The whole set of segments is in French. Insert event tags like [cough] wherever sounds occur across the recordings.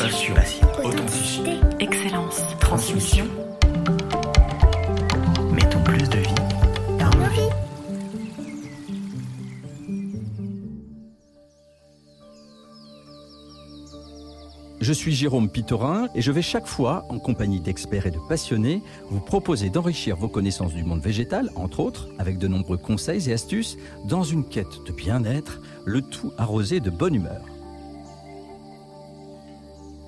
Passion. Authenticité. Excellence. Transmission. Mettons plus de vie dans nos vies. Je suis Jérôme Pitorin et je vais chaque fois, en compagnie d'experts et de passionnés, vous proposer d'enrichir vos connaissances du monde végétal, entre autres, avec de nombreux conseils et astuces, dans une quête de bien-être, le tout arrosé de bonne humeur.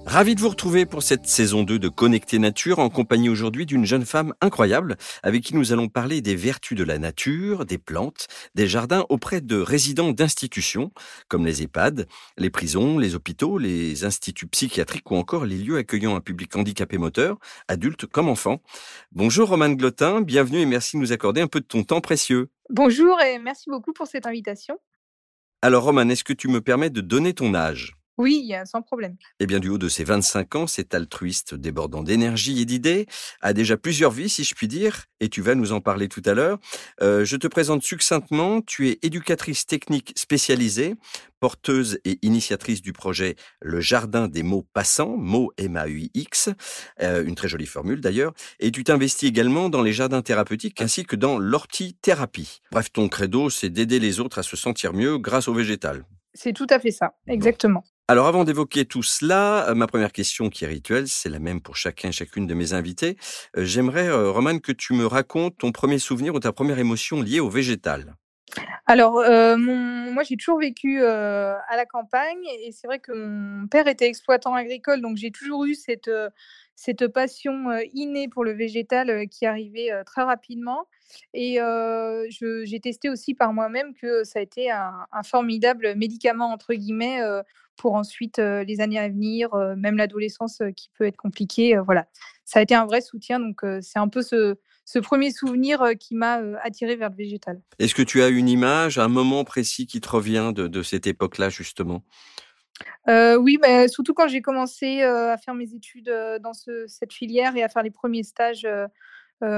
Ravi de vous retrouver pour cette saison 2 de Connecter Nature en compagnie aujourd'hui d'une jeune femme incroyable avec qui nous allons parler des vertus de la nature, des plantes, des jardins auprès de résidents d'institutions comme les EHPAD, les prisons, les hôpitaux, les instituts psychiatriques ou encore les lieux accueillant un public handicapé moteur, adultes comme enfants. Bonjour Romane Glotin, bienvenue et merci de nous accorder un peu de ton temps précieux. Bonjour et merci beaucoup pour cette invitation. Alors Romane, est-ce que tu me permets de donner ton âge? Oui, sans problème. Eh bien, du haut de ses 25 ans, cet altruiste débordant d'énergie et d'idées a déjà plusieurs vies, si je puis dire, et tu vas nous en parler tout à l'heure. Euh, je te présente succinctement, tu es éducatrice technique spécialisée, porteuse et initiatrice du projet Le Jardin des mots passants, mots M-A-U-X, euh, une très jolie formule d'ailleurs, et tu t'investis également dans les jardins thérapeutiques ainsi que dans l'ortithérapie. Bref, ton credo, c'est d'aider les autres à se sentir mieux grâce au végétal. C'est tout à fait ça, exactement. Alors avant d'évoquer tout cela, euh, ma première question qui est rituelle, c'est la même pour chacun et chacune de mes invités. Euh, J'aimerais, euh, Romane, que tu me racontes ton premier souvenir ou ta première émotion liée au végétal. Alors, moi, j'ai toujours vécu à la campagne et c'est vrai que mon père était exploitant agricole, donc j'ai toujours eu cette, passion innée pour le végétal qui arrivait très rapidement. Et j'ai testé aussi par moi-même que ça a été un, formidable médicament, entre guillemets, pour ensuite les années à venir, même l'adolescence qui peut être compliquée. voilà, ça a été un vrai soutien, donc c'est un peu ce, ce premier souvenir qui m'a attiré vers le végétal. Est-ce que tu as une image, un moment précis qui te revient de, de cette époque-là, justement? Oui, bah, surtout quand j'ai commencé, à faire mes études, dans ce cette filière et à faire les premiers stages,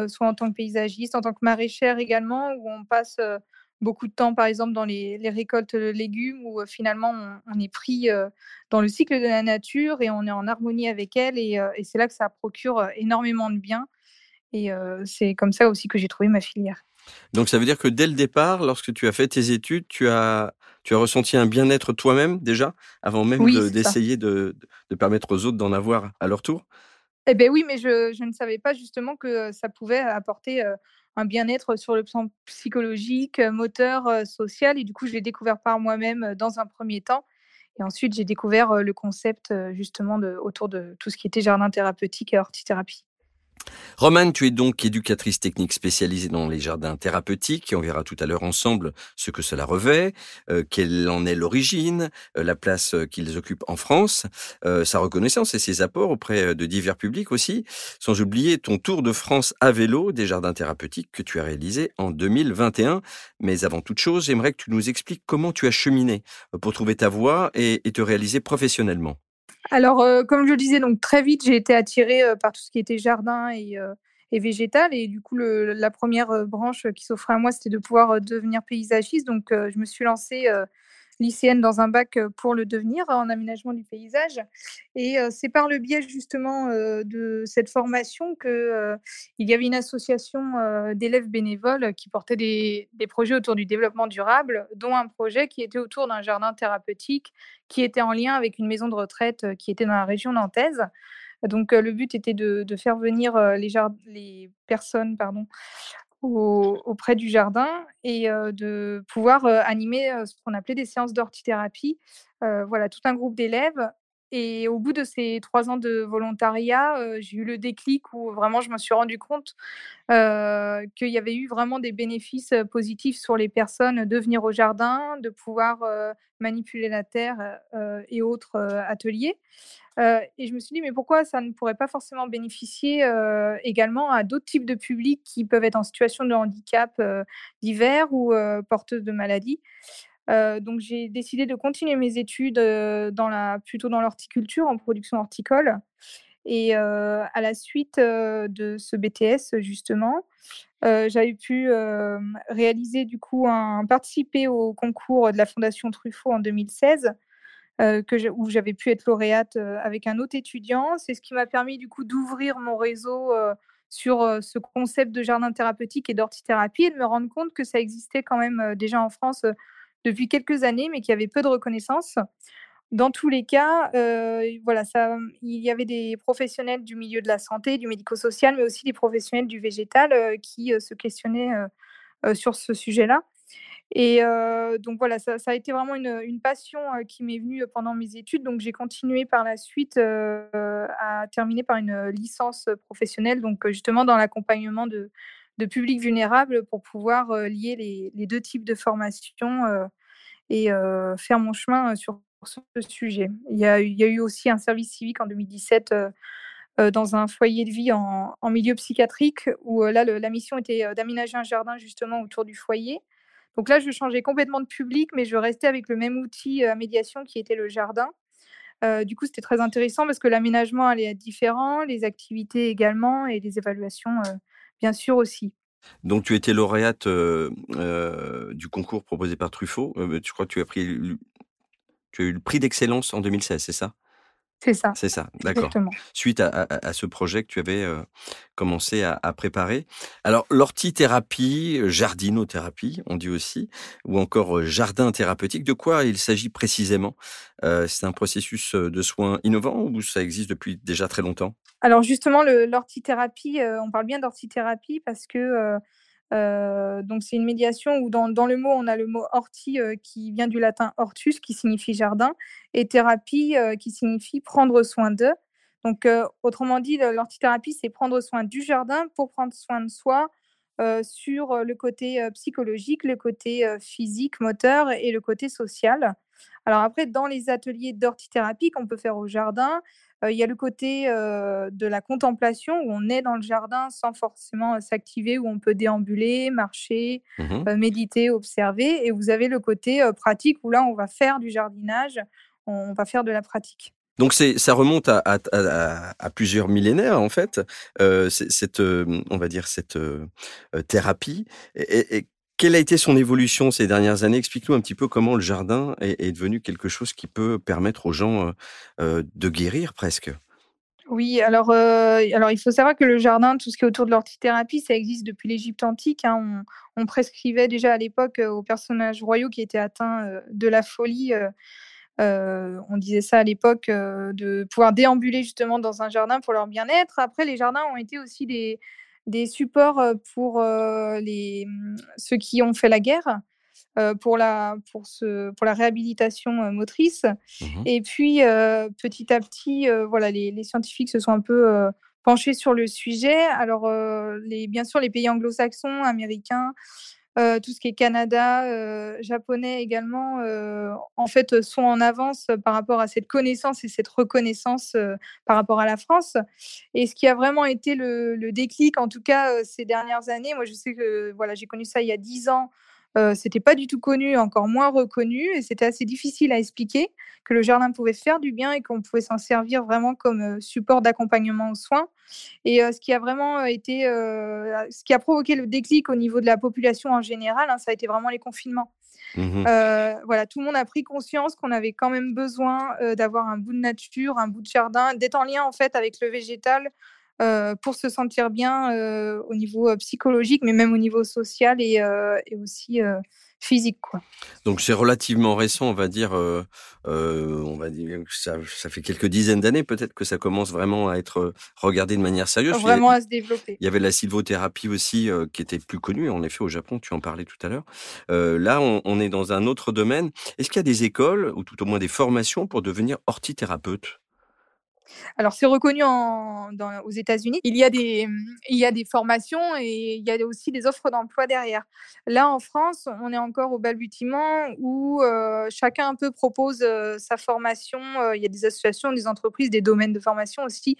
soit en tant que paysagiste, en tant que maraîchère également, où on passe, beaucoup de temps, par exemple, dans les les récoltes de légumes où, finalement on on est pris, dans le cycle de la nature et on est en harmonie avec elle et c'est là que ça procure, énormément de bien et c'est comme ça aussi que j'ai trouvé ma filière. Donc ça veut dire que dès le départ, lorsque tu as fait tes études, tu as, tu as ressenti un bien-être toi-même déjà, avant même Oui, d'essayer de, de permettre aux autres d'en avoir à leur tour? Eh beh, oui, mais je je ne savais pas justement que, ça pouvait apporter, un bien-être sur le plan psychologique, moteur, social et du coup, je l'ai découvert par moi-même, dans un premier temps et ensuite j'ai découvert, le concept, justement autour de tout ce qui était jardin thérapeutique et ortithérapie. Romane, tu es donc éducatrice technique spécialisée dans les jardins thérapeutiques et on verra tout à l'heure ensemble ce que cela revêt, euh, quelle en est l'origine, euh, la place euh, qu'ils occupent en France, sa reconnaissance et ses apports auprès de divers publics aussi, sans oublier ton tour de France à vélo des jardins thérapeutiques que tu as réalisé en 2021. Mais avant toute chose, j'aimerais que tu nous expliques comment tu as cheminé pour trouver ta voie et te réaliser professionnellement. Alors, heu, comme je le disais, donc très vite, j'ai été attirée, heu, par tout ce qui était jardin et et végétal. Et du coup, la première re branche, qui s'offrait à moi, c'était de pouvoir, devenir paysagiste. Donc je me suis lancée, lycéenne dans un bac, pour le devenir en aménagement du paysage et c'est par le biais justement, de cette formation que, il y avait une association, d'élèves bénévoles qui portait des des projets autour du développement durable, dont un projet qui était autour d'un jardin thérapeutique qui était en lien avec une maison de retraite, qui était dans la région nantaise. Donc le but était de faire venir, les les personnes, pardon, au auprès du jardin et de pouvoir, animer, ce qu'on appelait des séances d'ortithérapie. Heu, voilà, tout un groupe d'élèves et au bout de ces 3 ans de volontariat, j'ai eu le déclic où vraiment je me suis rendu compte, qu'il y avait eu vraiment des bénéfices, positifs sur les personnes de venir au jardin, de pouvoir, manipuler la terre, et autres, ateliers. Heu et je me suis dit: «Mais pourquoi ça ne pourrait pas forcément bénéficier, heu, également à d'autres types de publics qui peuvent être en situation de handicap, heu, divers ou, porteuses de maladies?» Donc j'ai décidé de continuer mes études, plutôt dans l'horticulture, en production horticole et à la suite, de ce BTS justement, j'avais pu, réaliser du coup un participer au concours de la Fondation Truffaut en 2016 que où j'avais pu être lauréate avec un autre étudiant. C'est ce qui m'a permis du coup d'ouvrir mon réseau sur ce concept de jardin thérapeutique et d'ortithérapie et de me rendre compte que ça existait quand même déjà en France depuis quelques années, mais qu'il y avait peu de reconnaissance. Dans tous les cas, voilà, il y avait des professionnels du milieu de la santé, du médico-social, mais aussi des professionnels du végétal qui se questionnaient sur ce sujet-là. Et donc voilà, ça, a été vraiment une, passion qui m'est venue pendant mes études. Donc j'ai continué par la suite à terminer par une licence professionnelle, donc justement dans l'accompagnement de, publics vulnérables pour pouvoir lier les, deux types de formation et faire mon chemin sur ce sujet. Il y a eu aussi un service civique en 2017 dans un foyer de vie en, milieu psychiatrique où là, la mission était d'aménager un jardin justement autour du foyer. Donc là, je changeais complètement de public, mais je restais avec le même outil à médiation qui était le jardin. du coup, c'était très intéressant parce que l'aménagement allait être différent, les activités également et les évaluations, bien sûr aussi. Donc, tu étais lauréate du concours proposé par Truffaut. tu crois que tu as, pris, tu as eu le prix d'excellence en 2016, c'est ça? C'est ça. C'est ça, d'accord. Suite à, ce projet que tu avais commencé à, préparer. Alors, l'ortithérapie, jardinothérapie, on dit aussi, ou encore jardin thérapeutique, de quoi il s'agit précisément? C'est un processus de soins innovant ou ça existe depuis déjà très longtemps? Alors, justement, l'ortithérapie, on parle bien d'ortithérapie parce que donc c'est une médiation où dans, le mot, on a le mot orti qui vient du latin hortus, qui signifie jardin, et thérapie qui signifie prendre soin de. Donc autrement dit, l'ortithérapie, c'est prendre soin du jardin pour prendre soin de soi sur le côté psychologique, le côté physique, moteur et le côté social. Alors après, dans les ateliers d'ortithérapie qu'on peut faire au jardin, il y a le côté de la contemplation où on est dans le jardin sans forcément s'activer, où on peut déambuler, marcher, mmh méditer, observer. Et vous avez le côté pratique où là, on va faire du jardinage, on va faire de la pratique. Donc ça remonte à, plusieurs millénaires en fait, cette, on va dire cette thérapie. et, quelle a été son évolution ces dernières années? Explique-nous un petit peu comment le jardin est, devenu quelque chose qui peut permettre aux gens de guérir presque. Oui, alors, alors il faut savoir que le jardin, tout ce qui est autour de l'ortithérapie, ça existe depuis l'Égypte antique. Hein. On, prescrivait déjà à l'époque aux personnages royaux qui étaient atteints de la folie. on disait ça à l'époque, de pouvoir déambuler justement dans un jardin pour leur bien-être. Après, les jardins ont été aussi des, des supports pour les, mmh, ceux qui ont fait la guerre. pour, la, pour, ce, pour la réhabilitation motrice. Mmh Et puis, petit à petit, voilà, les, les, scientifiques se sont un peu penchés sur le sujet. Alors, les, bien sûr, les pays anglo-saxons, américains, tout ce qui est Canada, japonais également, en fait, sont en avance par rapport à cette connaissance et cette reconnaissance par rapport à la France. Et ce qui a vraiment été le, le déclic, en tout cas ces dernières années, moi je sais que voilà, j'ai connu ça il y a dix ans c'était pas du tout connu, encore moins reconnu, et c'était assez difficile à expliquer que le jardin pouvait faire du bien et qu'on pouvait s'en servir vraiment comme support d'accompagnement aux soins. Et ce qui a vraiment été, ce qui a provoqué le déclic au niveau de la population en général, hein, ça a été vraiment les confinements. Mmh voilà, tout le monde a pris conscience qu'on avait quand même besoin d'avoir un bout de nature, un bout de jardin, d'être en lien en fait avec le végétal pour se sentir bien au niveau psychologique, mais même au niveau social et, et aussi physique. Quoi. Donc c'est relativement récent, on va dire. on va dire ça, ça fait quelques dizaines d'années peut-être que ça commence vraiment à être regardé de manière sérieuse. Vraiment à se développer. Il y avait la sylvothérapie aussi qui était plus connue. En effet, au Japon, tu en parlais tout à l'heure. là, on, on, est dans un autre domaine. Est-ce qu'il y a des écoles ou tout au moins des formations pour devenir orthithérapeute? Alors, c'est reconnu aux États-Unis. Il, y a des, il y a des formations et il y a aussi des offres d'emploi derrière. Là, en France, on est encore au balbutiement où euh, chacun un peu propose euh, sa formation. Euh, il y a des associations, des entreprises, des domaines de formation aussi,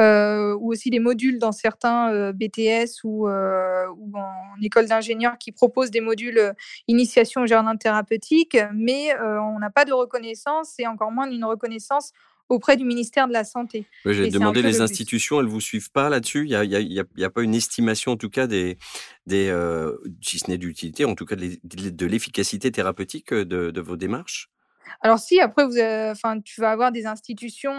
ou aussi des modules dans certains BTS ou, en école d'ingénieur qui proposent des modules initiation au jardin thérapeutique, mais on n'a pas de reconnaissance et encore moins d'une reconnaissance auprès du ministère de la Santé. J'ai demandé les institutions, elles ne vous suivent pas là-dessus? Il n'y a, pas une estimation, en tout cas, des, des euh, si ce n'est d'utilité, en tout cas de l'efficacité thérapeutique de, vos démarches? Alors si, après vous enfin, tu vas avoir des institutions,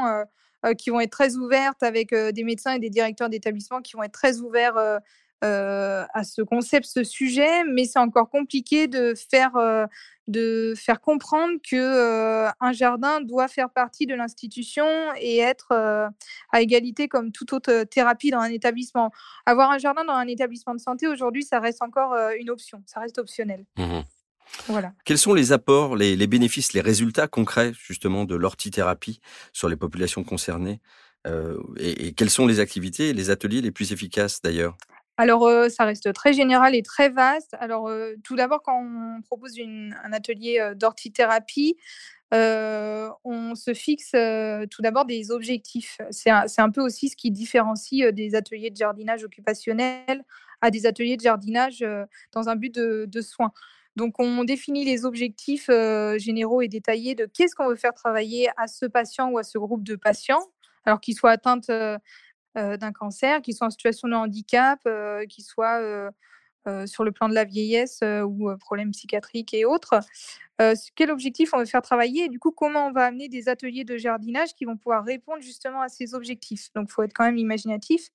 qui vont être très ouvertes avec, des médecins et des directeurs d'établissements qui vont être très ouverts, heu, à ce concept, ce sujet, mais c'est encore compliqué de faire, heu, de faire comprendre que, heu, un jardin doit faire partie de l'institution et être, à égalité comme toute autre, thérapie dans un établissement. Avoir un jardin dans un établissement de santé aujourd'hui, ça reste encore, une option, ça reste optionnel. Mmh Voilà. Quels sont les apports, les les bénéfices, les résultats concrets justement de l'hortithérapie sur les populations concernées? Et et quelles sont les activités et les ateliers les plus efficaces d'ailleurs? Alors, heu, ça reste très général et très vaste. Alors, heu, tout d'abord, quand on propose un atelier, heu, d'orthithérapie, heu, on se fixe, tout d'abord des objectifs. C'est un peu aussi ce qui différencie, des ateliers de jardinage occupationnel à des ateliers de jardinage, dans un but de de soins. Donc on définit les objectifs, généraux et détaillés de qu'est-ce qu'on veut faire travailler à ce patient ou à ce groupe de patients, alors qu'ils soient atteints, d'un cancer, qui sont en situation de handicap, heu, qui soient, heu, sur le plan de la vieillesse, ou problèmes psychiatriques et autres. Quel objectif on veut faire travailler et du coup, comment on va amener des ateliers de jardinage qui vont pouvoir répondre justement à ces objectifs? Donc il faut être quand même imaginatif.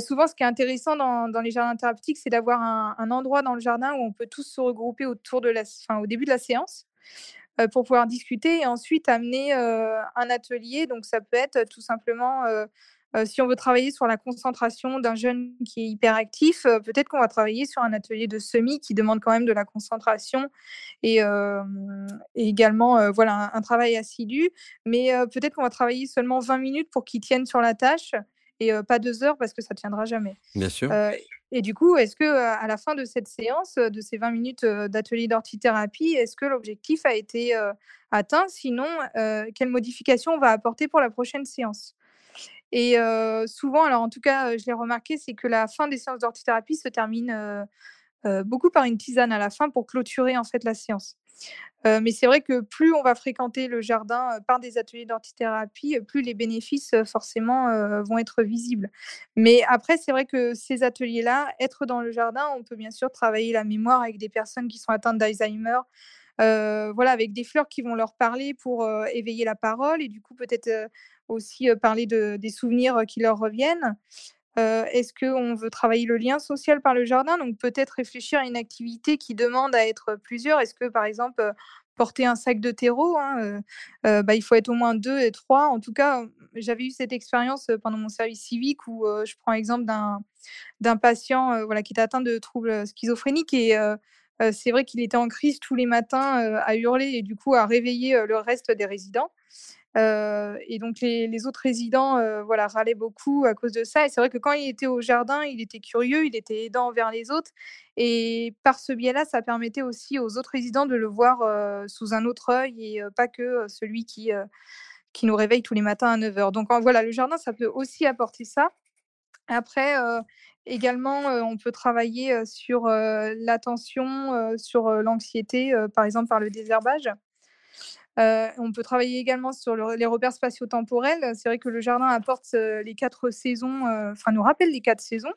Souvent ce qui est intéressant dans les jardins thérapeutiques, c'est d'avoir un endroit dans le jardin où on peut tous se regrouper autour de la enfin, au début de la séance, pour pouvoir discuter et ensuite amener, un atelier. Donc ça peut être, tout simplement, Heu, si on veut travailler sur la concentration d'un jeune qui est hyperactif, heu, peut-être qu'on va travailler sur un atelier de semis qui demande quand même de la concentration et et également, voilà, un un travail assidu. Mais peut-être qu'on va travailler seulement 20 minutes pour qu'il tienne sur la tâche et pas 2 heures parce que ça tiendra jamais. Bien sûr. Et du coup, est-ce que, à la fin de cette séance, de ces 20 minutes, d'atelier d'orthithérapie, est-ce que l'objectif a été, atteint? Sinon, heu, quelles modifications on va apporter pour la prochaine séance? Et souvent, alors en tout cas, je l'ai remarqué, c'est que la fin des séances d'orthithérapie se termine, beaucoup par une tisane à la fin pour clôturer, en fait, la séance. Mais c'est vrai que plus on va fréquenter le jardin, par des ateliers d'orthithérapie, heu, plus les bénéfices, forcément, vont être visibles. Mais après, c'est vrai que ces ateliers-là, être dans le jardin, on peut bien sûr travailler la mémoire avec des personnes qui sont atteintes d'Alzheimer, voilà, avec des fleurs qui vont leur parler pour, éveiller la parole et du coup peut-être, aussi, parler de des souvenirs, qui leur reviennent. Est-ce qu'on veut travailler le lien social par le jardin? Donc peut-être réfléchir à une activité qui demande à être, plusieurs. Est-ce que par exemple, porter un sac de terreau, hein, bah, il faut être au moins 2 et 3. En tout cas, hem, j'avais eu cette expérience, pendant mon service civique où, je prends exemple d'un patient, voilà, qui était atteint de troubles, schizophréniques et c'est vrai qu'il était en crise tous les matins, à hurler et du coup à réveiller, le reste des résidents. Et donc les autres résidents, voilà, râlaient beaucoup à cause de ça et c'est vrai que quand il était au jardin, il était curieux, il était aidant envers les autres et par ce biais-là, ça permettait aussi aux autres résidents de le voir, sous un autre œil et pas que, celui qui, qui nous réveille tous les matins à neuf heures. Donc en voilà, le jardin, ça peut aussi apporter ça. Après, également, on peut travailler, sur, l'attention, sur, l'anxiété, par exemple par le désherbage. On peut travailler également sur le les repères spatio-temporels. C'est vrai que le jardin apporte, les 4 saisons, enfin nous rappelle les 4 saisons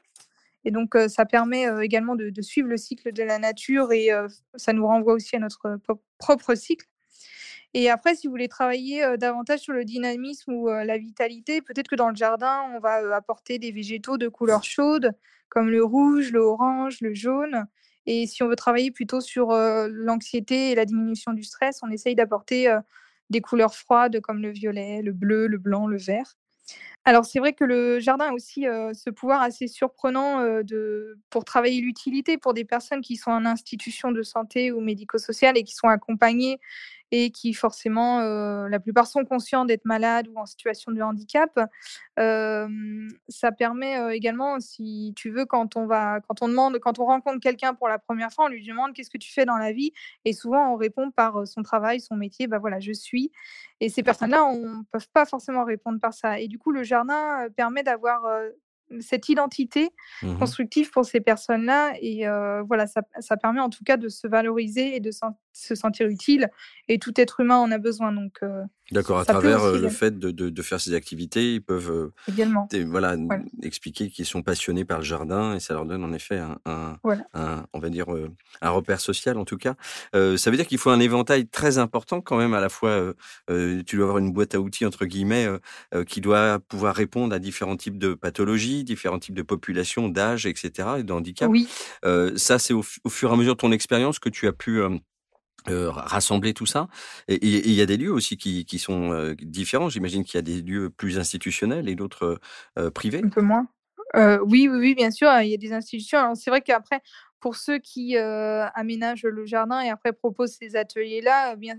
et donc ça permet, également de suivre le cycle de la nature et ça nous renvoie aussi à notre, propre cycle. Et après, si vous voulez travailler, davantage sur le dynamisme ou, la vitalité, peut-être que dans le jardin, on va, apporter des végétaux de couleur chaude, comme le rouge, le orange, le jaune. Et si on veut travailler plutôt sur, l'anxiété et la diminution du stress, on essaye d'apporter, des couleurs froides comme le violet, le bleu, le blanc, le vert. Alors c'est vrai que le jardin a aussi, ce pouvoir assez surprenant, de pour travailler l'utilité pour des personnes qui sont en institution de santé ou médico-sociale et qui sont accompagnées et qui forcément, heu, la plupart sont conscients d'être malades ou en situation de handicap. Ça permet, heu, également si tu veux quand on va quand on demande quand on rencontre quelqu'un pour la première fois, on lui demande: «Qu'est-ce que tu fais dans la vie?» et souvent on répond par, son travail, son métier, bah, voilà: «Je suis» et ces personnes-là, on peuvent pas forcément répondre par ça et du coup le jardin, permet d'avoir, cette identité Mmh constructive pour ces personnes-là et voilà ça ça permet en tout cas de se valoriser et de sen se sentir utile et tout être humain en a besoin donc D'accord, à travers le fait de, de, de, faire ces activités, ils peuvent également voilà, expliquer qu'ils sont passionnés par le jardin et ça leur donne en effet un, un, un on va dire un repère social en tout cas. Euh, ça veut dire qu'il faut un éventail très important quand même à la fois. Euh, tu dois avoir une boîte à outils entre guillemets qui doit pouvoir répondre à différents types de pathologies, différents types de populations, d'âge, etc. et de handicap. Oui. ça, c'est au, au, fur et à mesure de ton expérience que tu as pu euh, rassembler tout ça. Et il y a des lieux aussi qui, qui sont euh, différents. J'imagine qu'il y a des lieux plus institutionnels et d'autres euh, privés. Un peu moins. oui, oui, bien sûr. Il y a des institutions. C'est vrai qu'après, pour ceux qui aménagent le jardin et après proposent ces ateliers-là, bien,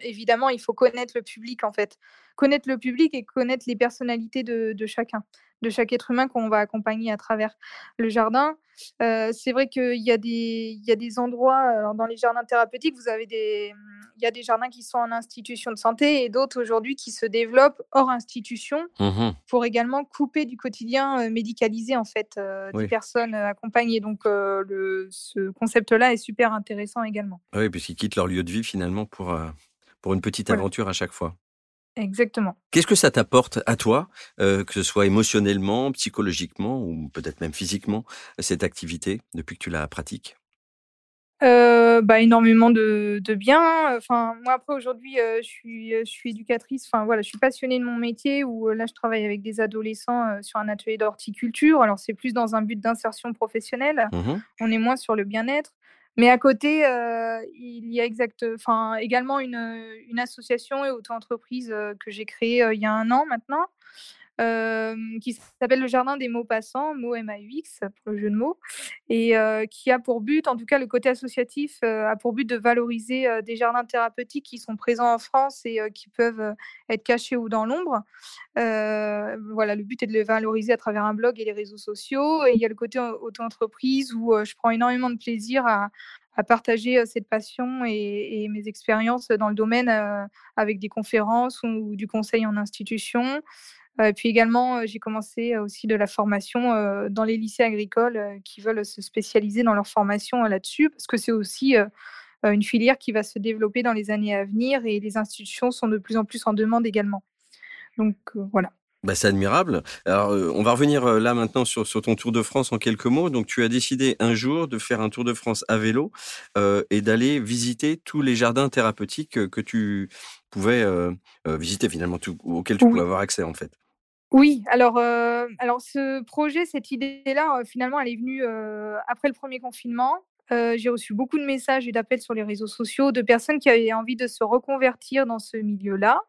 évidemment, il faut connaître le public en fait, connaître le public et connaître les personnalités de, chacun de chaque être humain qu'on va accompagner à travers le jardin. Euh, c'est vrai qu'il y, a des, y a des endroits dans les jardins thérapeutiques, vous avez des, il y a des jardins qui sont en institution de santé et d'autres aujourd'hui qui se développent hors institution mmh pour également couper du quotidien médicalisé en fait des personnes accompagnées. Donc le, ce concept-là est super intéressant également. Oui, puisqu'ils quittent leur lieu de vie finalement pour, pour une petite aventure à chaque fois. Exactement. Qu'est-ce que ça t'apporte à toi, euh, que ce soit émotionnellement, psychologiquement ou peut-être même physiquement, cette activité depuis que tu la pratiques? Euh, bah, énormément de, de, bien. Enfin, moi après aujourd'hui, euh, je suis je suis éducatrice. Enfin voilà, je suis passionnée de mon métier. Où là, je travaille avec des adolescents sur un atelier d'horticulture. Alors c'est plus dans un but d'insertion professionnelle. Mmh On est moins sur le bien-être. Mais à côté, il y a exact, enfin, également une, une association et auto-entreprise que j'ai créée il y a un an maintenant, qui s'appelle le Jardin des mots passants, mots M-A-U-X pour le jeu de mots, et qui a pour but, en tout cas le côté associatif, a pour but de valoriser des jardins thérapeutiques qui sont présents en France et qui peuvent être cachés ou dans l'ombre. voilà, le but est de les valoriser à travers un blog et les réseaux sociaux. Et il y a le côté auto-entreprise où je prends énormément de plaisir à, partager cette passion et, mes expériences dans le domaine avec des conférences ou, du conseil en institution. Et puis également, j'ai commencé aussi de la formation dans les lycées agricoles qui veulent se spécialiser dans leur formation là-dessus, parce que c'est aussi une filière qui va se développer dans les années à venir et les institutions sont de plus en plus en demande également. Donc voilà. Bah, c'est admirable. Alors, on va revenir là maintenant sur, sur, ton Tour de France en quelques mots. Donc, tu as décidé un jour de faire un Tour de France à vélo euh, et d'aller visiter tous les jardins thérapeutiques que tu pouvais euh, visiter finalement, tout, auxquels tu pouvais avoir accès en fait. Oui, alors, alors ce projet, cette idée-là, finalement, elle est venue après le premier confinement. j'ai reçu beaucoup de messages et d'appels sur les réseaux sociaux de personnes qui avaient envie de se reconvertir dans ce milieu-là,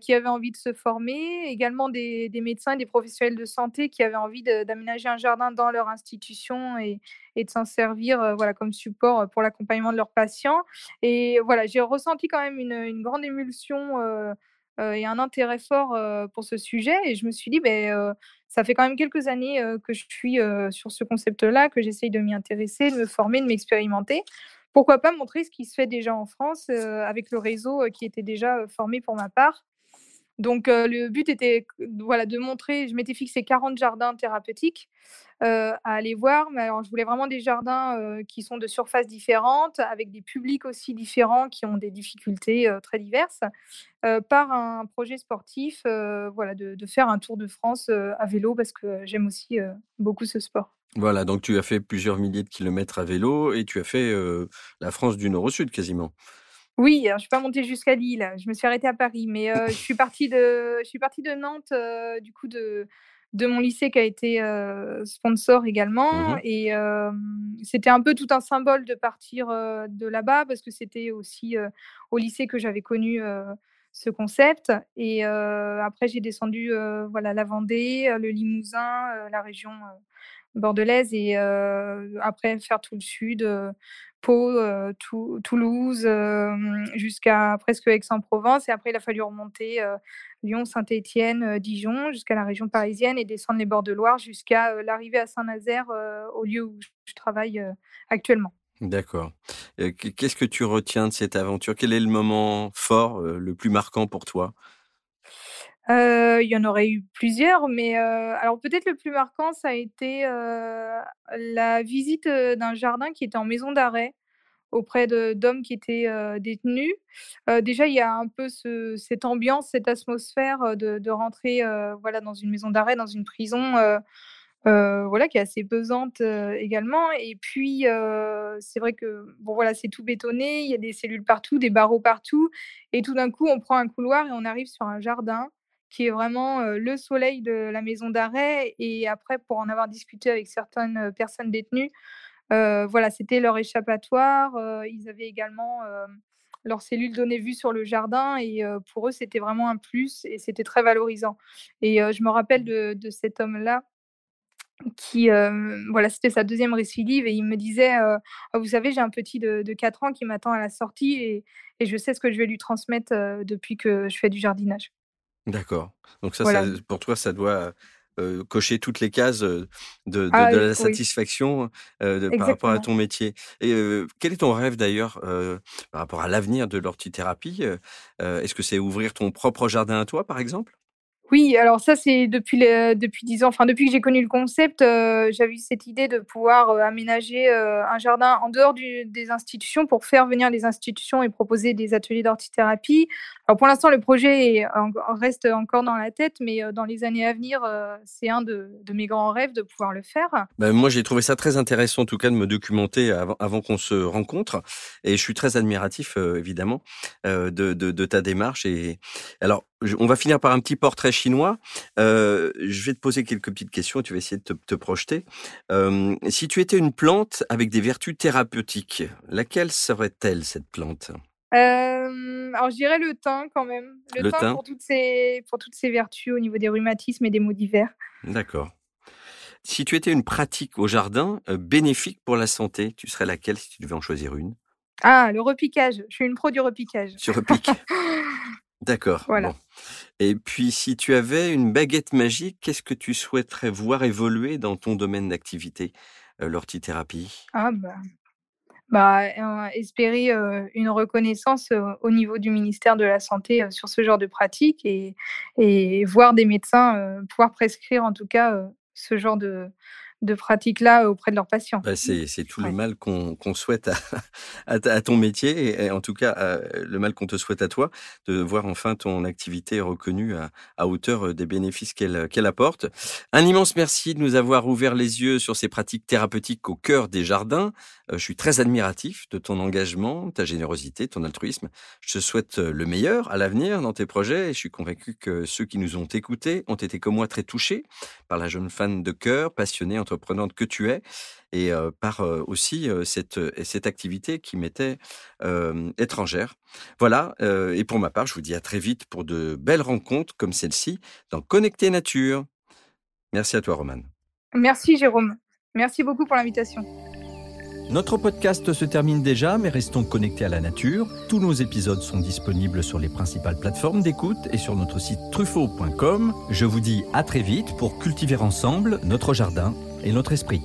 qui avaient envie de se former, également des, des médecins des professionnels de santé qui avaient envie d'aménager un jardin dans leur institution et, de s'en servir voilà, comme support pour l'accompagnement de leurs patients. Et voilà, j'ai ressenti quand même une grande émulsion et un intérêt fort pour ce sujet. Et je me suis dit, ben, ça fait quand même quelques années que je suis sur ce concept-là, que j'essaye de m'y intéresser, de me former, de m'expérimenter. Pourquoi pas montrer ce qui se fait déjà en France avec le réseau qui était déjà formé pour ma part donc le but était voilà, de montrer, je m'étais fixé 40 jardins thérapeutiques à aller voir, mais alors je voulais vraiment des jardins qui sont de surfaces différentes, avec des publics aussi différents qui ont des difficultés très diverses, par un projet sportif, voilà, de, de, faire un tour de France à vélo parce que j'aime aussi beaucoup ce sport. Voilà, donc tu as fait plusieurs milliers de kilomètres à vélo et tu as fait la France du nord au sud quasiment. Oui, alors je suis pas montée jusqu'à Lille, je me suis arrêtée à Paris, mais heu, je suis partie de je suis partie de Nantes, heu, du coup de de mon lycée qui a été, heu, sponsor également Mmh et c'était un peu tout un symbole de partir, de là-bas parce que c'était aussi, au lycée que j'avais connu, ce concept et après j'ai descendu, voilà la Vendée, le Limousin, la région, bordelaise et après faire tout le sud, Pau, Toulouse, jusqu'à presque Aix-en-Provence et après il a fallu remonter Lyon, Saint-Étienne, Dijon jusqu'à la région parisienne et descendre les bords de Loire jusqu'à l'arrivée à Saint-Nazaire, au lieu où je travaille actuellement. D'accord. Qu'est-ce que tu retiens de cette aventure? Quel est le moment fort, le plus marquant pour toi? Il y en aurait eu plusieurs, mais alors peut-être le plus marquant, ça a été, la visite, d'un jardin qui était en maison d'arrêt, auprès d'hommes qui étaient détenus. déjà, il y a un peu ce, cette ambiance, cette atmosphère de, de rentrer voilà, dans une maison d'arrêt, dans une prison. voilà, qui est assez pesante également. Et puis, c'est vrai que bon, voilà, c'est tout bétonné, il y a des cellules partout, des barreaux partout. Et tout d'un coup, on prend un couloir et on arrive sur un jardin qui est vraiment le soleil de la maison d'arrêt. Et après, pour en avoir discuté avec certaines personnes détenues, voilà, c'était leur échappatoire. ils avaient également leur cellule donnée vue sur le jardin et pour eux, c'était vraiment un plus et c'était très valorisant. Et je me rappelle de, cet homme-là qui, voilà, c'était sa deuxième récidive et il me disait, «Ah, vous savez, j'ai un petit de, 4 ans qui m'attend à la sortie et, et, je sais ce que je vais lui transmettre depuis que je fais du jardinage. D'accord. Donc ça, pour toi, ça doit cocher toutes les cases de, de, ah la satisfaction par rapport à ton métier. Et quel est ton rêve d'ailleurs par rapport à l'avenir de l'ortithérapie Est-ce que c'est ouvrir ton propre jardin à toi, par exemple? Oui, alors ça, c'est depuis depuis 10 ans, enfin depuis que j'ai connu le concept, euh, j'avais eu cette idée de pouvoir, euh, aménager, euh, un jardin en dehors des institutions pour faire venir les institutions et proposer des ateliers d'ortithérapie. Alors pour l'instant, le projet reste encore dans la tête, mais, dans les années à venir, c'est un de mes grands rêves de pouvoir le faire. Ben, moi, j'ai trouvé ça très intéressant en tout cas de me documenter avant avant qu'on se rencontre et je suis très admiratif, évidemment, de de ta démarche et alors on va finir par un petit portrait chinois. Euh, je vais te poser quelques petites questions, tu vas essayer de te, projeter. Euh, si tu étais une plante avec des vertus thérapeutiques, laquelle serait-elle cette plante? Euh, alors je dirais le thym quand même. Le, thym, Pour, toutes ses, pour toutes ses vertus au niveau des rhumatismes et des maux divers. D'accord. Si tu étais une pratique au jardin bénéfique pour la santé, tu serais laquelle si tu devais en choisir une? Ah, le repiquage. Je suis une pro du repiquage. Tu repiques [laughs] D'accord. Voilà. Et puis, si tu avais une baguette magique, qu'est-ce que tu souhaiterais voir évoluer dans ton domaine d'activité, euh, l'ortithérapie Ah bah, bah espérer une reconnaissance au niveau du ministère de la Santé sur ce genre de pratique et, et voir des médecins pouvoir prescrire en tout cas ce genre de, de pratiques-là auprès de leurs patients. Bah, c'est, tout le mal qu'on, souhaite à, à, ton métier et, en tout cas le mal qu'on te souhaite à toi, de voir enfin ton activité reconnue à, hauteur euh, des bénéfices qu'elle, qu'elle apporte. Un immense merci de nous avoir ouvert les yeux sur ces pratiques thérapeutiques au cœur des jardins. Euh, je suis très admiratif de ton engagement, ta générosité, ton altruisme. Je te souhaite euh, le meilleur à l'avenir dans tes projets et je suis convaincu que ceux qui nous ont écoutés ont été comme moi très touchés par la jeune fan de cœur, passionnée, entreprenante que tu es et euh, par aussi cette, cette activité qui m'était étrangère. Voilà, et pour ma part, je vous dis à très vite pour de belles rencontres comme celle-ci dans Connecter Nature. Merci à toi, Romane. Merci, Jérôme. Merci beaucoup pour l'invitation. Notre podcast se termine déjà, mais restons connectés à la nature. Tous nos épisodes sont disponibles sur les principales plateformes d'écoute et sur notre site truffaut.com. Je vous dis à très vite pour cultiver ensemble notre jardin et notre esprit.